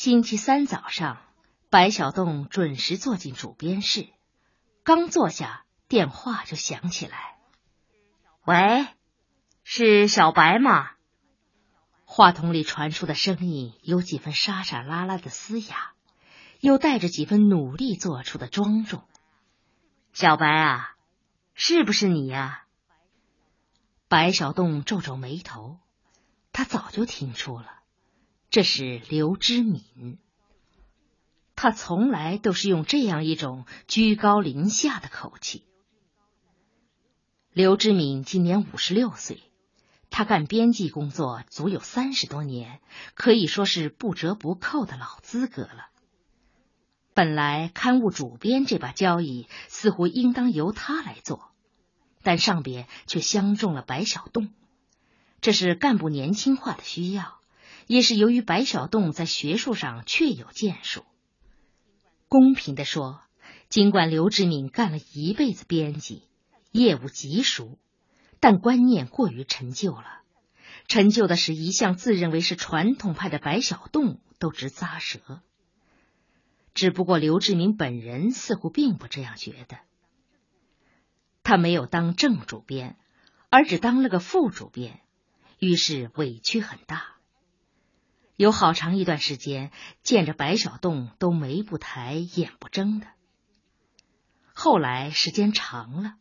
星期三早上，白小洞准时坐进主编室，刚坐下，电话就响起来。喂，是小白吗？话筒里传出的声音有几分沙沙拉拉的嘶哑，又带着几分努力做出的庄重。小白啊，是不是你呀？白小洞皱皱眉头，他早就听出了。这是刘知敏，他从来都是用这样一种居高临下的口气。刘知敏今年五十六岁，他干编辑工作足有三十多年，可以说是不折不扣的老资格了。本来刊物主编这把交椅似乎应当由他来做，但上边却相中了白小洞，这是干部年轻化的需要。也是由于白小洞在学术上确有建树。公平的说，尽管刘志敏干了一辈子编辑，业务极熟，但观念过于陈旧了。陈旧的是一向自认为是传统派的白小洞都直咂舌。只不过刘志明本人似乎并不这样觉得。他没有当正主编，而只当了个副主编，于是委屈很大。有好长一段时间，见着白小洞都眉不抬，眼不睁的。后来时间长了，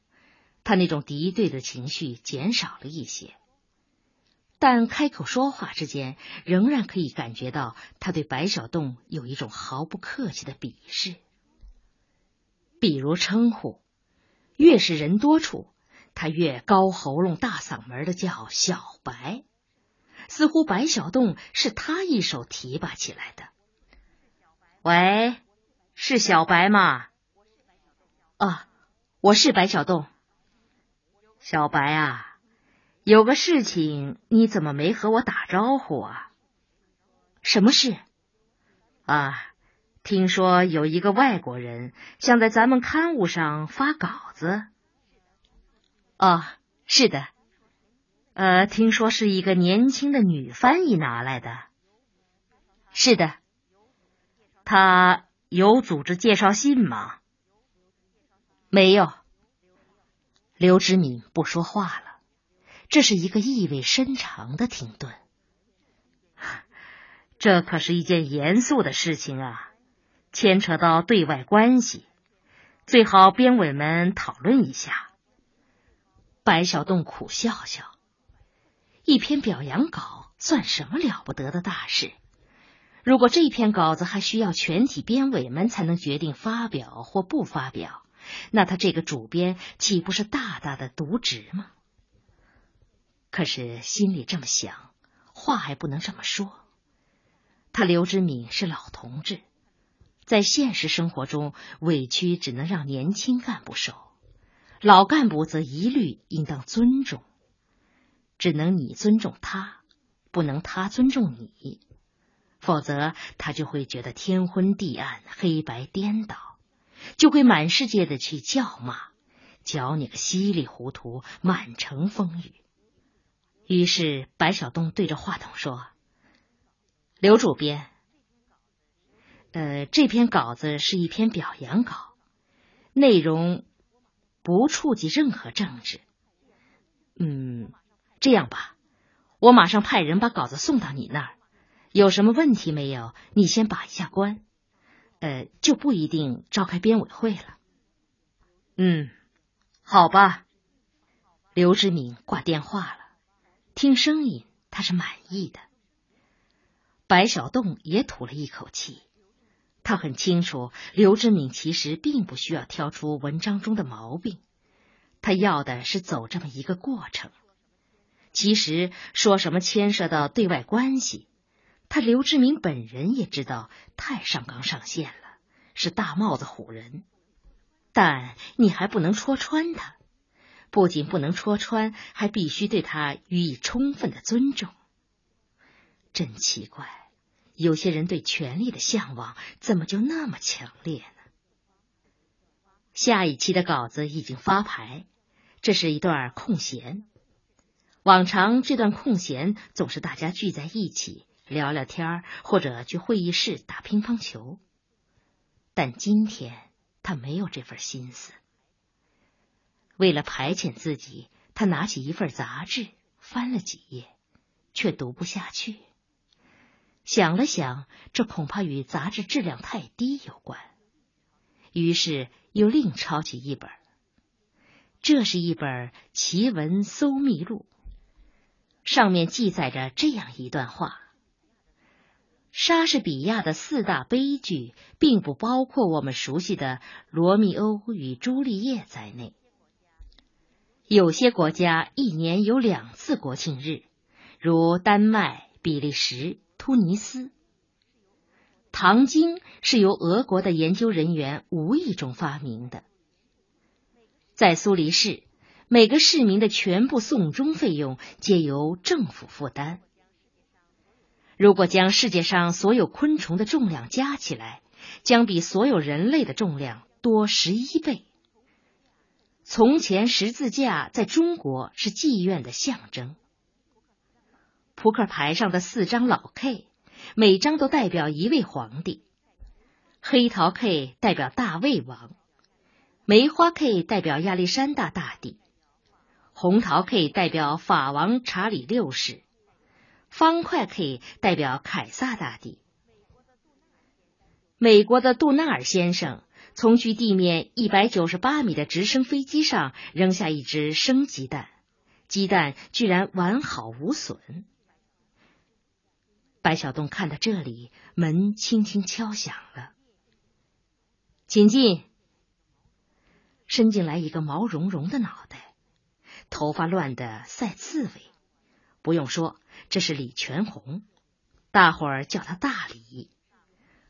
他那种敌对的情绪减少了一些，但开口说话之间，仍然可以感觉到他对白小洞有一种毫不客气的鄙视。比如称呼，越是人多处，他越高喉咙、大嗓门的叫小白。似乎白小洞是他一手提拔起来的。喂，是小白吗？啊，我是白小洞。小白啊，有个事情，你怎么没和我打招呼啊？什么事？啊，听说有一个外国人想在咱们刊物上发稿子。哦，是的。呃，听说是一个年轻的女翻译拿来的。是的，他有组织介绍信吗？没有。刘知敏不说话了，这是一个意味深长的停顿。这可是一件严肃的事情啊，牵扯到对外关系，最好编委们讨论一下。白小洞苦笑笑。一篇表扬稿算什么了不得的大事？如果这篇稿子还需要全体编委们才能决定发表或不发表，那他这个主编岂不是大大的渎职吗？可是心里这么想，话还不能这么说。他刘之敏是老同志，在现实生活中委屈只能让年轻干部受，老干部则一律应当尊重。只能你尊重他，不能他尊重你，否则他就会觉得天昏地暗、黑白颠倒，就会满世界的去叫骂，搅你个稀里糊涂，满城风雨。于是白小东对着话筒说：“刘主编，呃，这篇稿子是一篇表扬稿，内容不触及任何政治。嗯。”这样吧，我马上派人把稿子送到你那儿。有什么问题没有？你先把一下关，呃，就不一定召开编委会了。嗯，好吧。刘志敏挂电话了，听声音他是满意的。白小栋也吐了一口气，他很清楚刘志敏其实并不需要挑出文章中的毛病，他要的是走这么一个过程。其实说什么牵涉到对外关系，他刘志明本人也知道太上纲上线了，是大帽子唬人。但你还不能戳穿他，不仅不能戳穿，还必须对他予以充分的尊重。真奇怪，有些人对权力的向往怎么就那么强烈呢？下一期的稿子已经发牌，这是一段空闲。往常这段空闲总是大家聚在一起聊聊天或者去会议室打乒乓球。但今天他没有这份心思。为了排遣自己，他拿起一份杂志，翻了几页，却读不下去。想了想，这恐怕与杂志质量太低有关，于是又另抄起一本。这是一本奇闻搜秘录，上面记载着这样一段话。莎士比亚的四大悲剧，并不包括我们熟悉的《罗密欧与朱丽叶》在内。有些国家一年有两次国庆日，如丹麦、比利时、突尼斯。《唐经》是由俄国的研究人员无意中发明的。在苏黎世，每个市民的全部送终费用皆由政府负担。如果将世界上所有昆虫的重量加起来，将比所有人类的重量多十一倍。从前，十字架在中国是妓院的象征。扑克牌上的四张老 K，每张都代表一位皇帝。黑桃 K 代表大胃王，梅花 K 代表亚历山大大帝，红桃 K 代表法王查理六世。方块 K 代表凯撒大帝。美国的杜纳尔先生从距地面一百九十八米的直升飞机上扔下一只生鸡蛋，鸡蛋居然完好无损。白小洞看到这里，门轻轻敲响了，请进。伸进来一个毛茸茸的脑袋，头发乱得赛刺猬。不用说。这是李全红，大伙儿叫他大李。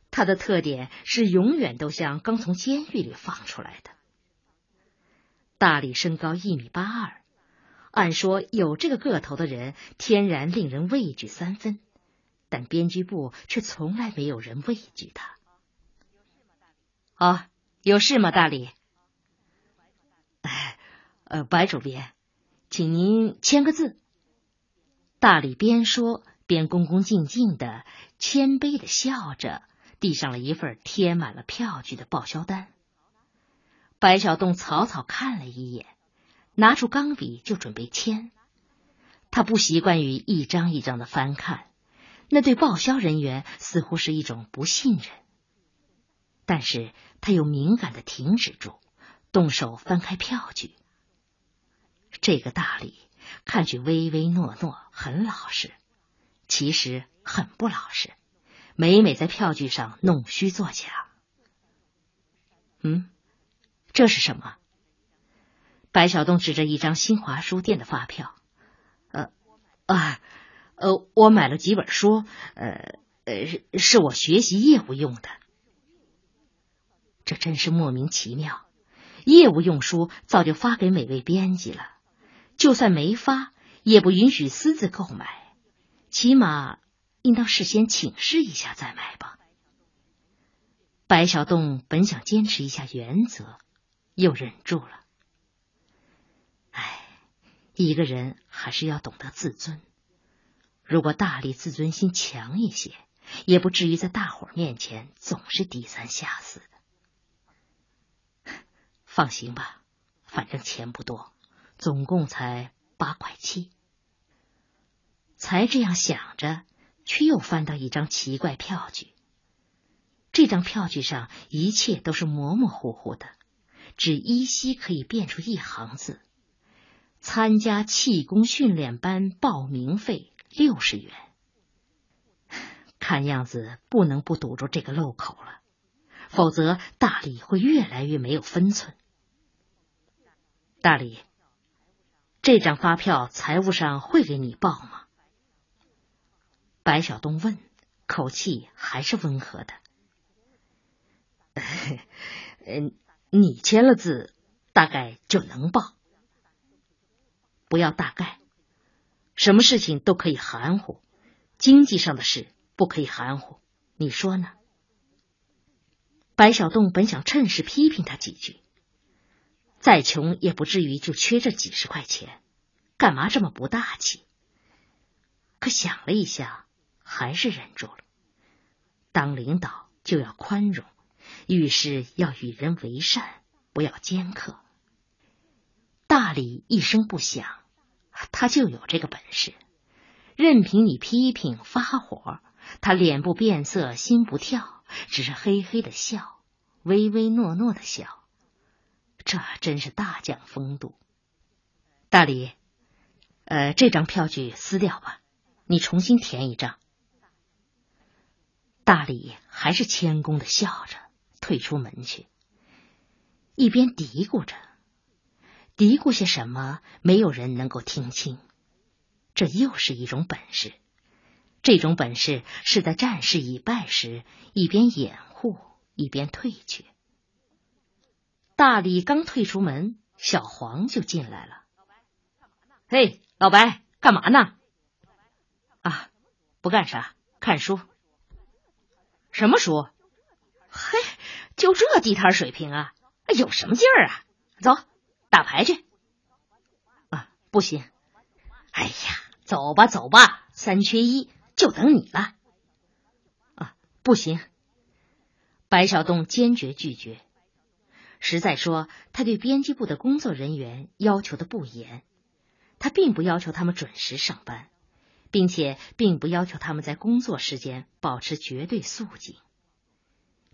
他的特点是永远都像刚从监狱里放出来的。大李身高一米八二，按说有这个个头的人天然令人畏惧三分，但编辑部却从来没有人畏惧他。啊，有事吗，大李？哎，呃，白主编，请您签个字。大李边说边恭恭敬敬的、谦卑的笑着，递上了一份贴满了票据的报销单。白小洞草草看了一眼，拿出钢笔就准备签。他不习惯于一张一张的翻看，那对报销人员似乎是一种不信任。但是他又敏感的停止住，动手翻开票据。这个大李。看去唯唯诺诺，很老实，其实很不老实，每每在票据上弄虚作假。嗯，这是什么？白小东指着一张新华书店的发票。呃，啊，呃，我买了几本书，呃，呃，是我学习业务用的。这真是莫名其妙，业务用书早就发给每位编辑了。就算没发，也不允许私自购买，起码应当事先请示一下再买吧。白小洞本想坚持一下原则，又忍住了。唉，一个人还是要懂得自尊。如果大力自尊心强一些，也不至于在大伙面前总是低三下四的。放心吧，反正钱不多。总共才八块七，才这样想着，却又翻到一张奇怪票据。这张票据上一切都是模模糊糊的，只依稀可以辨出一行字：“参加气功训练班报名费六十元。”看样子不能不堵住这个漏口了，否则大理会越来越没有分寸。大理。这张发票财务上会给你报吗？白小东问，口气还是温和的。嗯，你签了字，大概就能报。不要大概，什么事情都可以含糊，经济上的事不可以含糊。你说呢？白小洞本想趁势批评他几句。再穷也不至于就缺这几十块钱，干嘛这么不大气？可想了一下，还是忍住了。当领导就要宽容，遇事要与人为善，不要尖刻。大理一声不响，他就有这个本事。任凭你批评发火，他脸不变色，心不跳，只是嘿嘿的笑，唯唯诺诺的笑。这真是大将风度。大李，呃，这张票据撕掉吧，你重新填一张。大李还是谦恭的笑着退出门去，一边嘀咕着，嘀咕些什么，没有人能够听清。这又是一种本事，这种本事是在战事已败时，一边掩护一边退却。大李刚退出门，小黄就进来了。嘿，老白，干嘛呢？啊，不干啥，看书。什么书？嘿，就这地摊水平啊，有什么劲儿啊？走，打牌去。啊，不行。哎呀，走吧，走吧，三缺一，就等你了。啊，不行。白小栋坚决拒绝。实在说，他对编辑部的工作人员要求的不严，他并不要求他们准时上班，并且并不要求他们在工作时间保持绝对肃静。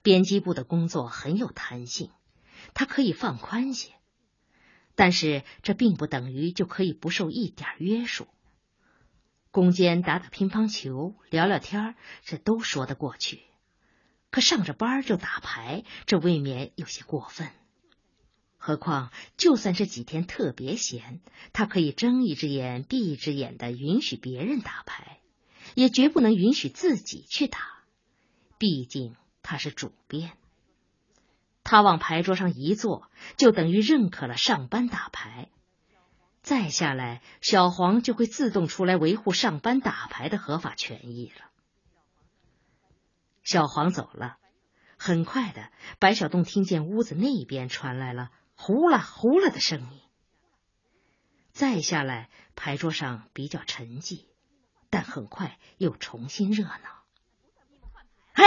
编辑部的工作很有弹性，他可以放宽些，但是这并不等于就可以不受一点约束。攻坚打打乒乓球、聊聊天这都说得过去。可上着班就打牌，这未免有些过分。何况，就算这几天特别闲，他可以睁一只眼闭一只眼的允许别人打牌，也绝不能允许自己去打。毕竟他是主编。他往牌桌上一坐，就等于认可了上班打牌。再下来，小黄就会自动出来维护上班打牌的合法权益了。小黄走了，很快的，白小栋听见屋子那边传来了呼啦呼啦的声音。再下来，牌桌上比较沉寂，但很快又重新热闹。哎，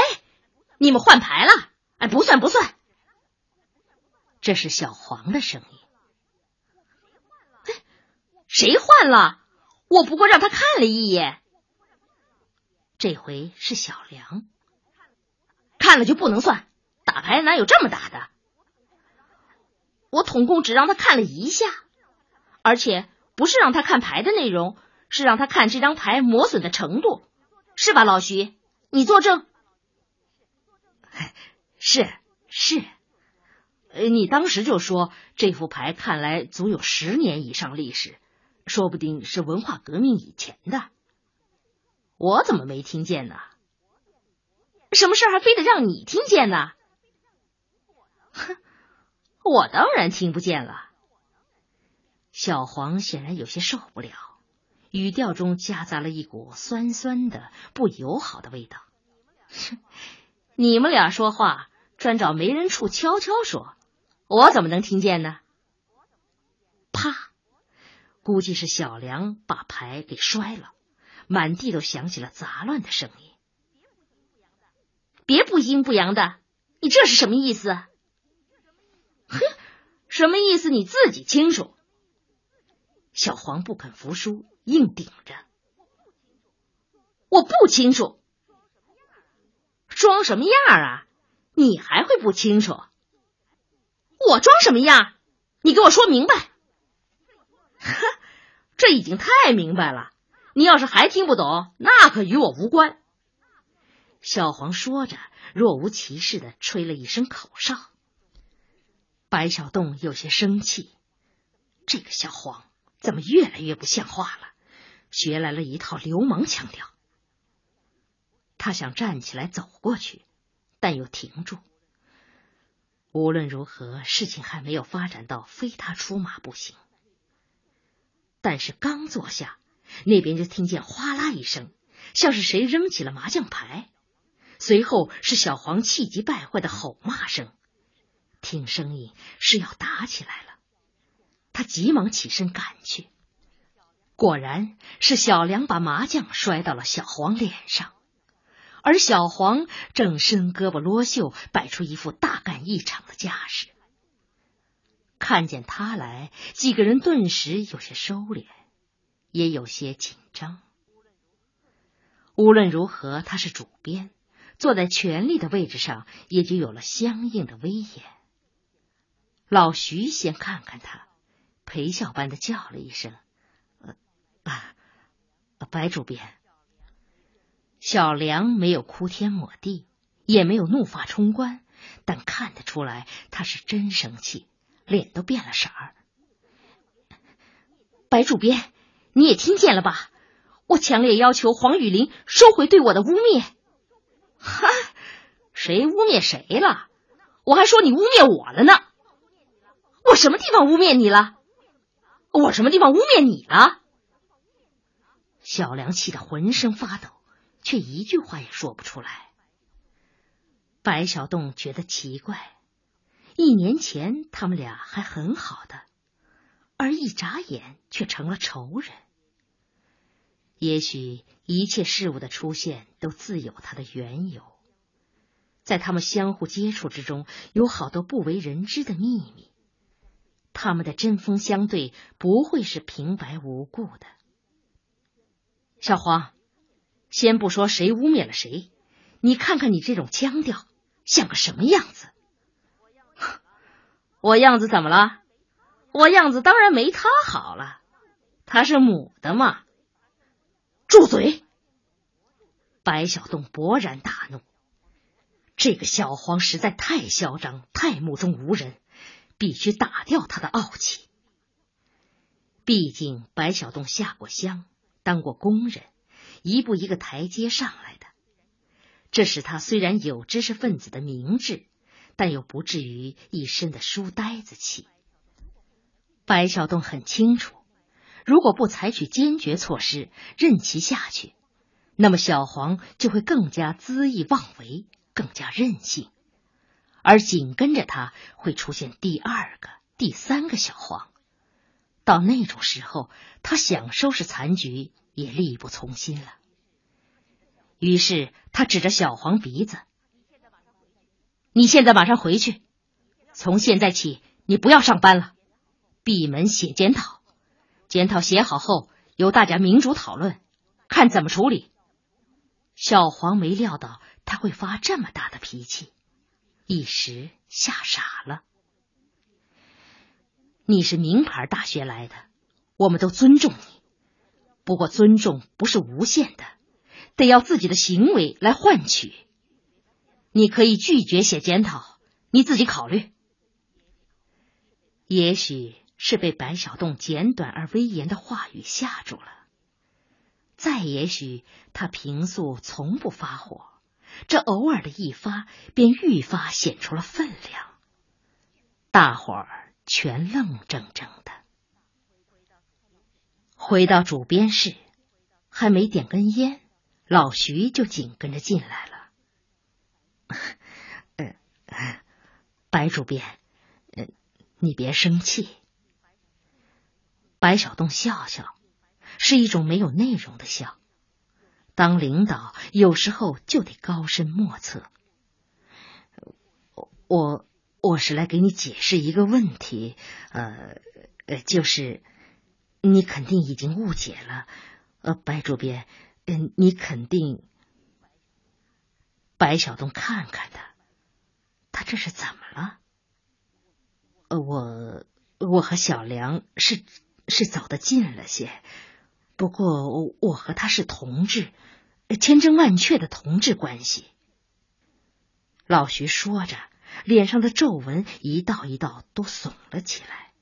你们换牌了？哎，不算不算。这是小黄的声音。哎，谁换了？我不过让他看了一眼。这回是小梁。看了就不能算，打牌哪有这么打的？我统共只让他看了一下，而且不是让他看牌的内容，是让他看这张牌磨损的程度，是吧，老徐？你作证。是是，你当时就说这副牌看来足有十年以上历史，说不定是文化革命以前的。我怎么没听见呢？什么事还非得让你听见呢？哼，我当然听不见了。小黄显然有些受不了，语调中夹杂了一股酸酸的、不友好的味道。哼，你们俩说话专找没人处悄悄说，我怎么能听见呢？啪！估计是小梁把牌给摔了，满地都响起了杂乱的声音。别不阴不阳的，你这是什么意思？哼，什么意思你自己清楚。小黄不肯服输，硬顶着。我不清楚，装什么样啊？你还会不清楚？我装什么样？你给我说明白。呵，这已经太明白了。你要是还听不懂，那可与我无关。小黄说着，若无其事的吹了一声口哨。白小栋有些生气，这个小黄怎么越来越不像话了？学来了一套流氓腔调。他想站起来走过去，但又停住。无论如何，事情还没有发展到非他出马不行。但是刚坐下，那边就听见哗啦一声，像是谁扔起了麻将牌。随后是小黄气急败坏的吼骂声，听声音是要打起来了。他急忙起身赶去，果然是小梁把麻将摔到了小黄脸上。而小黄正伸胳膊罗袖，摆出一副大干一场的架势。看见他来，几个人顿时有些收敛，也有些紧张。无论如何，他是主编，坐在权力的位置上，也就有了相应的威严。老徐先看看他，陪笑般的叫了一声：“呃，白主编。”小梁没有哭天抹地，也没有怒发冲冠，但看得出来他是真生气，脸都变了色儿。白主编，你也听见了吧？我强烈要求黄雨林收回对我的污蔑。哈，谁污蔑谁了？我还说你污蔑我了呢。我什么地方污蔑你了？我什么地方污蔑你了？小梁气得浑身发抖。却一句话也说不出来。白小栋觉得奇怪，一年前他们俩还很好的，而一眨眼却成了仇人。也许一切事物的出现都自有它的缘由，在他们相互接触之中，有好多不为人知的秘密。他们的针锋相对不会是平白无故的。小黄。先不说谁污蔑了谁，你看看你这种腔调，像个什么样子？我样子怎么了？我样子当然没他好了，他是母的嘛。住嘴！白小栋勃然大怒，这个小黄实在太嚣张，太目中无人，必须打掉他的傲气。毕竟白小栋下过乡，当过工人。一步一个台阶上来的，这使他虽然有知识分子的明智，但又不至于一身的书呆子气。白小栋很清楚，如果不采取坚决措施，任其下去，那么小黄就会更加恣意妄为，更加任性，而紧跟着他会出现第二个、第三个小黄。到那种时候，他想收拾残局。也力不从心了。于是他指着小黄鼻子：“你现在马上回去，从现在起你不要上班了，闭门写检讨。检讨写好后，由大家民主讨论，看怎么处理。”小黄没料到他会发这么大的脾气，一时吓傻了。你是名牌大学来的，我们都尊重你。不过，尊重不是无限的，得要自己的行为来换取。你可以拒绝写检讨，你自己考虑。也许是被白小栋简短而威严的话语吓住了，再也许他平素从不发火，这偶尔的一发便愈发显出了分量。大伙儿全愣怔怔的。回到主编室，还没点根烟，老徐就紧跟着进来了。呃，白主编，呃，你别生气。白小栋笑笑，是一种没有内容的笑。当领导有时候就得高深莫测。我我是来给你解释一个问题，呃呃，就是。你肯定已经误解了，呃，白主编，嗯，你肯定。白小东看看他，他这是怎么了？呃，我我和小梁是是走得近了些，不过我和他是同志，千真万确的同志关系。老徐说着，脸上的皱纹一道一道都耸了起来。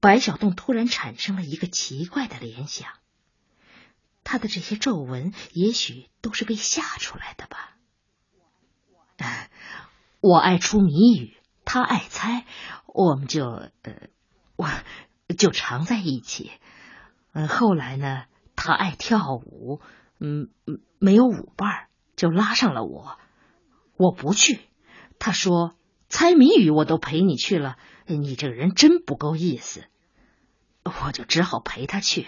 白小栋突然产生了一个奇怪的联想，他的这些皱纹也许都是被吓出来的吧。我爱出谜语，他爱猜，我们就呃，我就常在一起。呃，后来呢，他爱跳舞，嗯，没有舞伴，就拉上了我。我不去，他说猜谜语我都陪你去了，你这个人真不够意思。我就只好陪他去。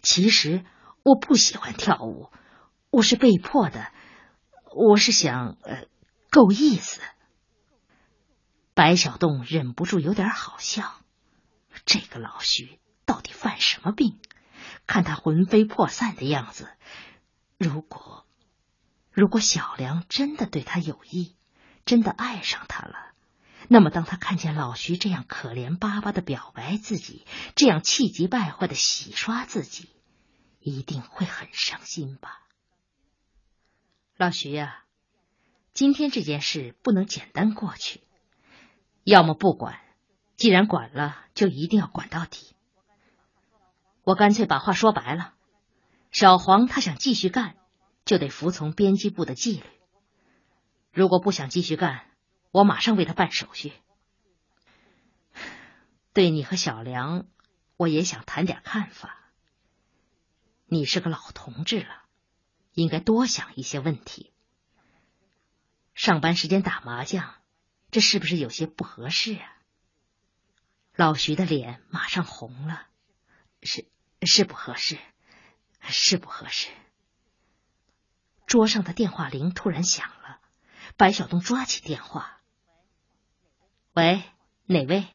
其实我不喜欢跳舞，我是被迫的。我是想，呃，够意思。白小洞忍不住有点好笑，这个老徐到底犯什么病？看他魂飞魄散的样子，如果如果小梁真的对他有意，真的爱上他了，那么当他看见老徐这样可怜巴巴的表白自己，这样气急败坏的洗刷自己，一定会很伤心吧？老徐呀，今天这件事不能简单过去，要么不管，既然管了，就一定要管到底。我干脆把话说白了，小黄他想继续干，就得服从编辑部的纪律。如果不想继续干，我马上为他办手续。对你和小梁，我也想谈点看法。你是个老同志了。应该多想一些问题。上班时间打麻将，这是不是有些不合适啊？老徐的脸马上红了，是是不合适，是不合适。桌上的电话铃突然响了，白晓东抓起电话：“喂，哪位？”